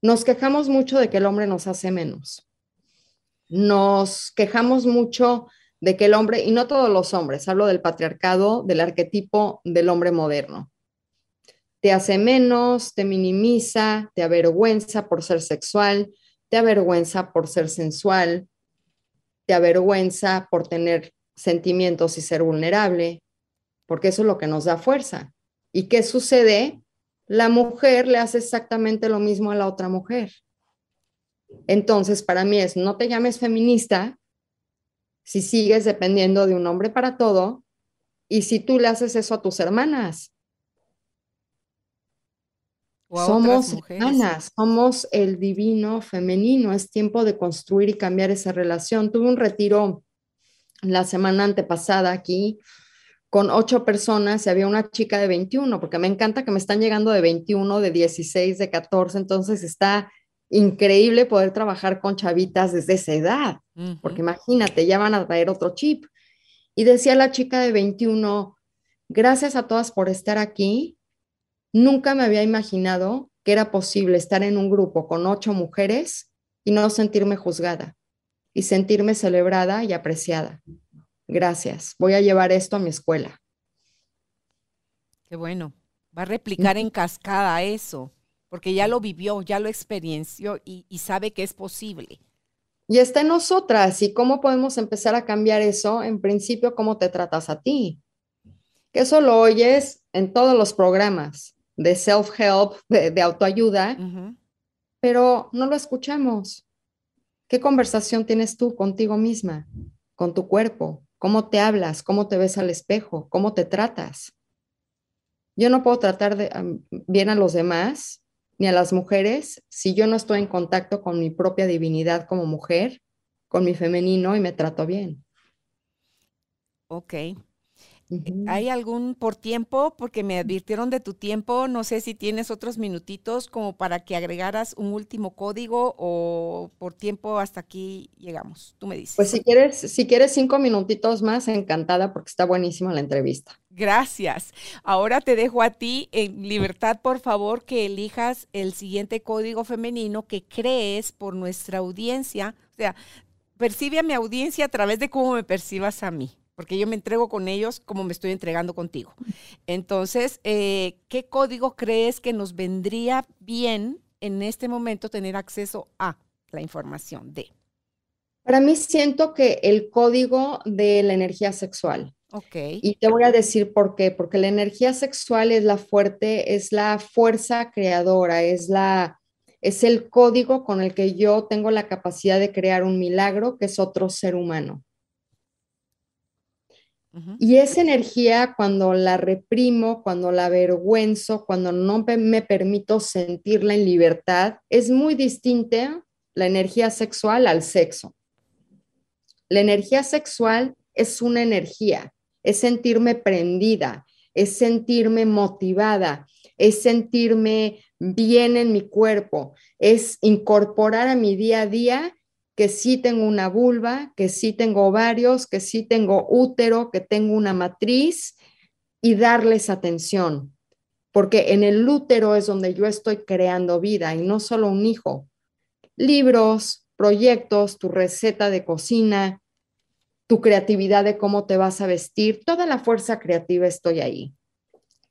nos quejamos mucho de que el hombre nos hace menos. Nos quejamos mucho de que el hombre, y no todos los hombres, hablo del patriarcado, del arquetipo del hombre moderno, te hace menos, te minimiza, te avergüenza por ser sexual, te avergüenza por ser sensual, te avergüenza por tener sentimientos y ser vulnerable, porque eso es lo que nos da fuerza. ¿Y qué sucede? La mujer le hace exactamente lo mismo a la otra mujer. Entonces, para mí es, no te llames feminista, si sigues dependiendo de un hombre para todo y si tú le haces eso a tus hermanas. somos hermanas, somos el divino femenino, es tiempo de construir y cambiar esa relación. Tuve un retiro la semana antepasada aquí con ocho personas y había una chica de 21, porque me encanta que me están llegando de 21, de 16, de 14, entonces está increíble poder trabajar con chavitas desde esa edad, porque imagínate, ya van a traer otro chip. Y decía la chica de 21, gracias a todas por estar aquí. Nunca me había imaginado que era posible estar en un grupo con ocho mujeres y no sentirme juzgada y sentirme celebrada y apreciada. Gracias. Voy a llevar esto a mi escuela. Qué bueno. Va a replicar en cascada eso porque ya lo vivió, ya lo experienció y, sabe que es posible. Y está en nosotras. ¿Y cómo podemos empezar a cambiar eso? En principio, ¿cómo te tratas a ti? Que eso lo oyes en todos los programas de self-help, de, autoayuda, pero no lo escuchamos. ¿Qué conversación tienes tú contigo misma, con tu cuerpo? ¿Cómo te hablas? ¿Cómo te ves al espejo? ¿Cómo te tratas? Yo no puedo tratar de, bien a los demás ni a las mujeres si yo no estoy en contacto con mi propia divinidad como mujer, con mi femenino y me trato bien. Ok. ¿Hay algún por tiempo? Porque me advirtieron de tu tiempo. No sé si tienes otros minutitos como para que agregaras un último código o por tiempo hasta aquí llegamos. Tú me dices. Pues si quieres, si quieres cinco minutitos más, encantada porque está buenísima la entrevista. Gracias. Ahora te dejo a ti en libertad, por favor, que elijas el siguiente código femenino que crees por nuestra audiencia. O sea, percibe a mi audiencia a través de cómo me percibas a mí porque yo me entrego con ellos como me estoy entregando contigo. Entonces, eh, ¿qué código crees que nos vendría bien en este momento tener acceso a la información de? Para mí siento que el código de la energía sexual. Ok. Y te voy a decir por qué, porque la energía sexual es la fuerte, es la fuerza creadora, es la es el código con el que yo tengo la capacidad de crear un milagro que es otro ser humano. Y esa energía, cuando la reprimo, cuando la avergüenzo, cuando no me permito sentirla en libertad, es muy distinta la energía sexual al sexo. La energía sexual es una energía, es sentirme prendida, es sentirme motivada, es sentirme bien en mi cuerpo, es incorporar a mi día a día que sí tengo una vulva, que sí tengo ovarios, que sí tengo útero, que tengo una matriz y darles atención, porque en el útero es donde yo estoy creando vida y no solo un hijo. Libros, proyectos, tu receta de cocina, tu creatividad de cómo te vas a vestir, toda la fuerza creativa estoy ahí.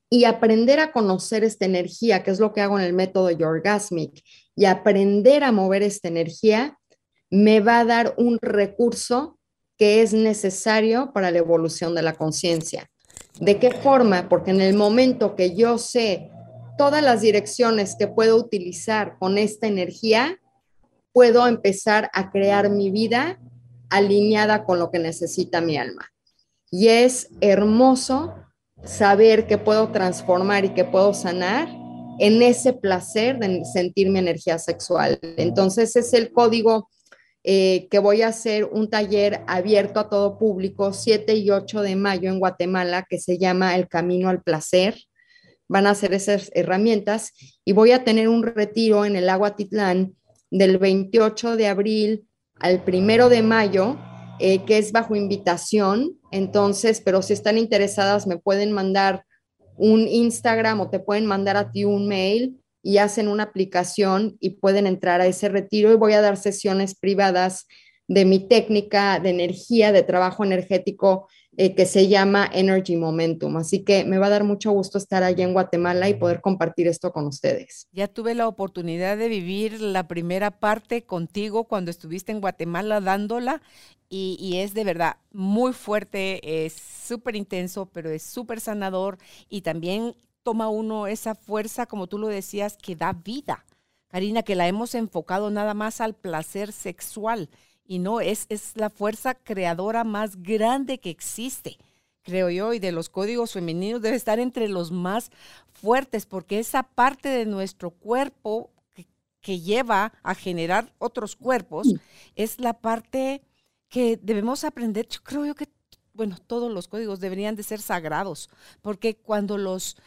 Y aprender a conocer esta energía, que es lo que hago en el método Yorgasmic, y aprender a mover esta energía me va a dar un recurso que es necesario para la evolución de la conciencia. ¿De qué forma? Porque en el momento que yo sé todas las direcciones que puedo utilizar con esta energía, puedo empezar a crear mi vida alineada con lo que necesita mi alma. Y es hermoso saber que puedo transformar y que puedo sanar en ese placer de sentir mi energía sexual. Entonces es el código eh, que voy a hacer un taller abierto a todo público 7 y 8 de mayo en Guatemala que se llama El Camino al Placer. Van a hacer esas herramientas y voy a tener un retiro en el Agua Titlán del 28 de abril al 1 de mayo, eh, que es bajo invitación. Entonces, pero si están interesadas, me pueden mandar un Instagram o te pueden mandar a ti un mail y hacen una aplicación y pueden entrar a ese retiro y voy a dar sesiones privadas de mi técnica de energía, de trabajo energético eh, que se llama Energy Momentum. Así que me va a dar mucho gusto estar allá en Guatemala y poder compartir esto con ustedes. Ya tuve la oportunidad de vivir la primera parte contigo cuando estuviste en Guatemala dándola y, y es de verdad muy fuerte, es súper intenso, pero es súper sanador y también toma uno esa fuerza, como tú lo decías, que da vida. Karina, que la hemos enfocado nada más al placer sexual Y no, es, es la fuerza creadora más grande que existe, creo yo, y de los códigos femeninos debe estar entre los más fuertes, porque esa parte de nuestro cuerpo que, que lleva a generar otros cuerpos es la parte que debemos aprender, yo creo yo que bueno, todos los códigos deberían de ser sagrados, porque cuando los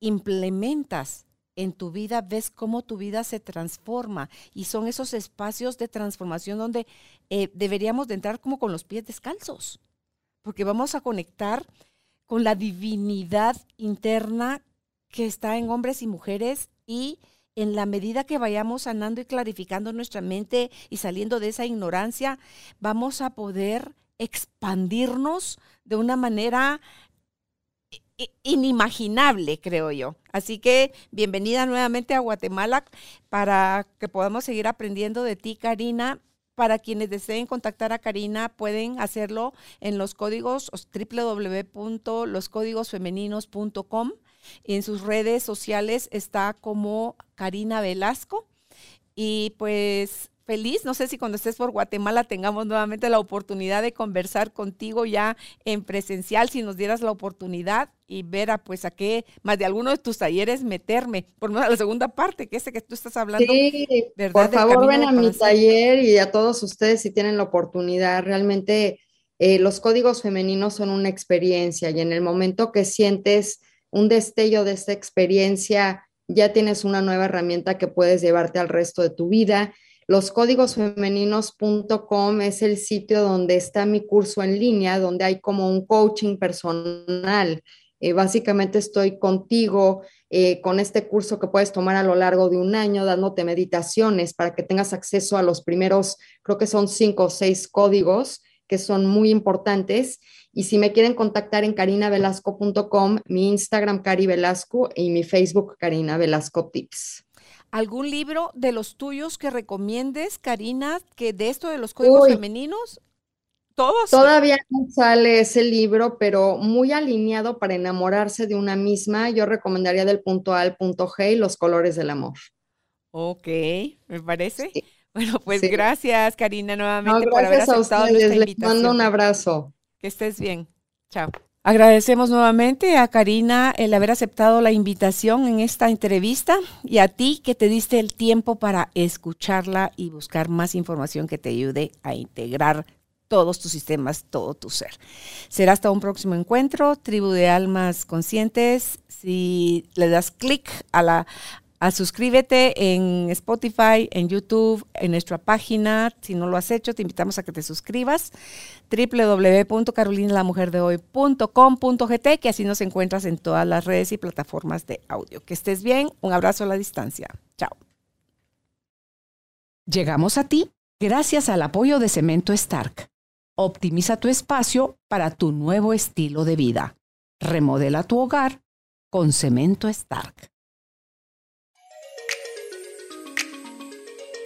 implementas en tu vida, ves cómo tu vida se transforma. Y son esos espacios de transformación donde eh, deberíamos de entrar como con los pies descalzos, porque vamos a conectar con la divinidad interna que está en hombres y mujeres y en la medida que vayamos sanando y clarificando nuestra mente y saliendo de esa ignorancia, vamos a poder expandirnos de una manera inimaginable, creo yo. Así que bienvenida nuevamente a Guatemala para que podamos seguir aprendiendo de ti, Karina. Para quienes deseen contactar a Karina, pueden hacerlo en los códigos www.loscódigosfemeninos.com. En sus redes sociales está como Karina Velasco. Y pues feliz. No sé si cuando estés por Guatemala tengamos nuevamente la oportunidad de conversar contigo ya en presencial, si nos dieras la oportunidad y ver a pues a qué más de alguno de tus talleres meterme, por lo menos a la segunda parte, que ese que tú estás hablando. Sí, por favor ven a mi taller y a todos ustedes si tienen la oportunidad. Realmente eh, los códigos femeninos son una experiencia y en el momento que sientes un destello de esta experiencia, ya tienes una nueva herramienta que puedes llevarte al resto de tu vida Loscódigosfemeninos.com es el sitio donde está mi curso en línea, donde hay como un coaching personal. Eh, básicamente estoy contigo eh, con este curso que puedes tomar a lo largo de un año, dándote meditaciones para que tengas acceso a los primeros, creo que son cinco o seis códigos que son muy importantes. Y si me quieren contactar en carinavelasco.com, mi Instagram Cari Velasco y mi Facebook Karina Velasco Tips. ¿Algún libro de los tuyos que recomiendes, Karina, que de esto de los códigos femeninos? ¿Todos? Todavía no sale ese libro, pero muy alineado para enamorarse de una misma. Yo recomendaría del punto A al punto G y los colores del amor. Ok, me parece. Bueno, pues gracias, Karina, nuevamente por haber aceptado nuestra invitación. Les mando un abrazo. Que estés bien. Chao. Agradecemos nuevamente a Karina el haber aceptado la invitación en esta entrevista y a ti que te diste el tiempo para escucharla y buscar más información que te ayude a integrar todos tus sistemas, todo tu ser. Será hasta un próximo encuentro, Tribu de Almas Conscientes. Si le das clic a la, a suscríbete en Spotify, en YouTube, en nuestra página. Si no lo has hecho, te invitamos a que te suscribas. www.carolinalamujerdehoy.com.gt, que así nos encuentras en todas las redes y plataformas de audio. Que estés bien. Un abrazo a la distancia. Chao. Llegamos a ti gracias al apoyo de Cemento Stark. Optimiza tu espacio para tu nuevo estilo de vida. Remodela tu hogar con Cemento Stark.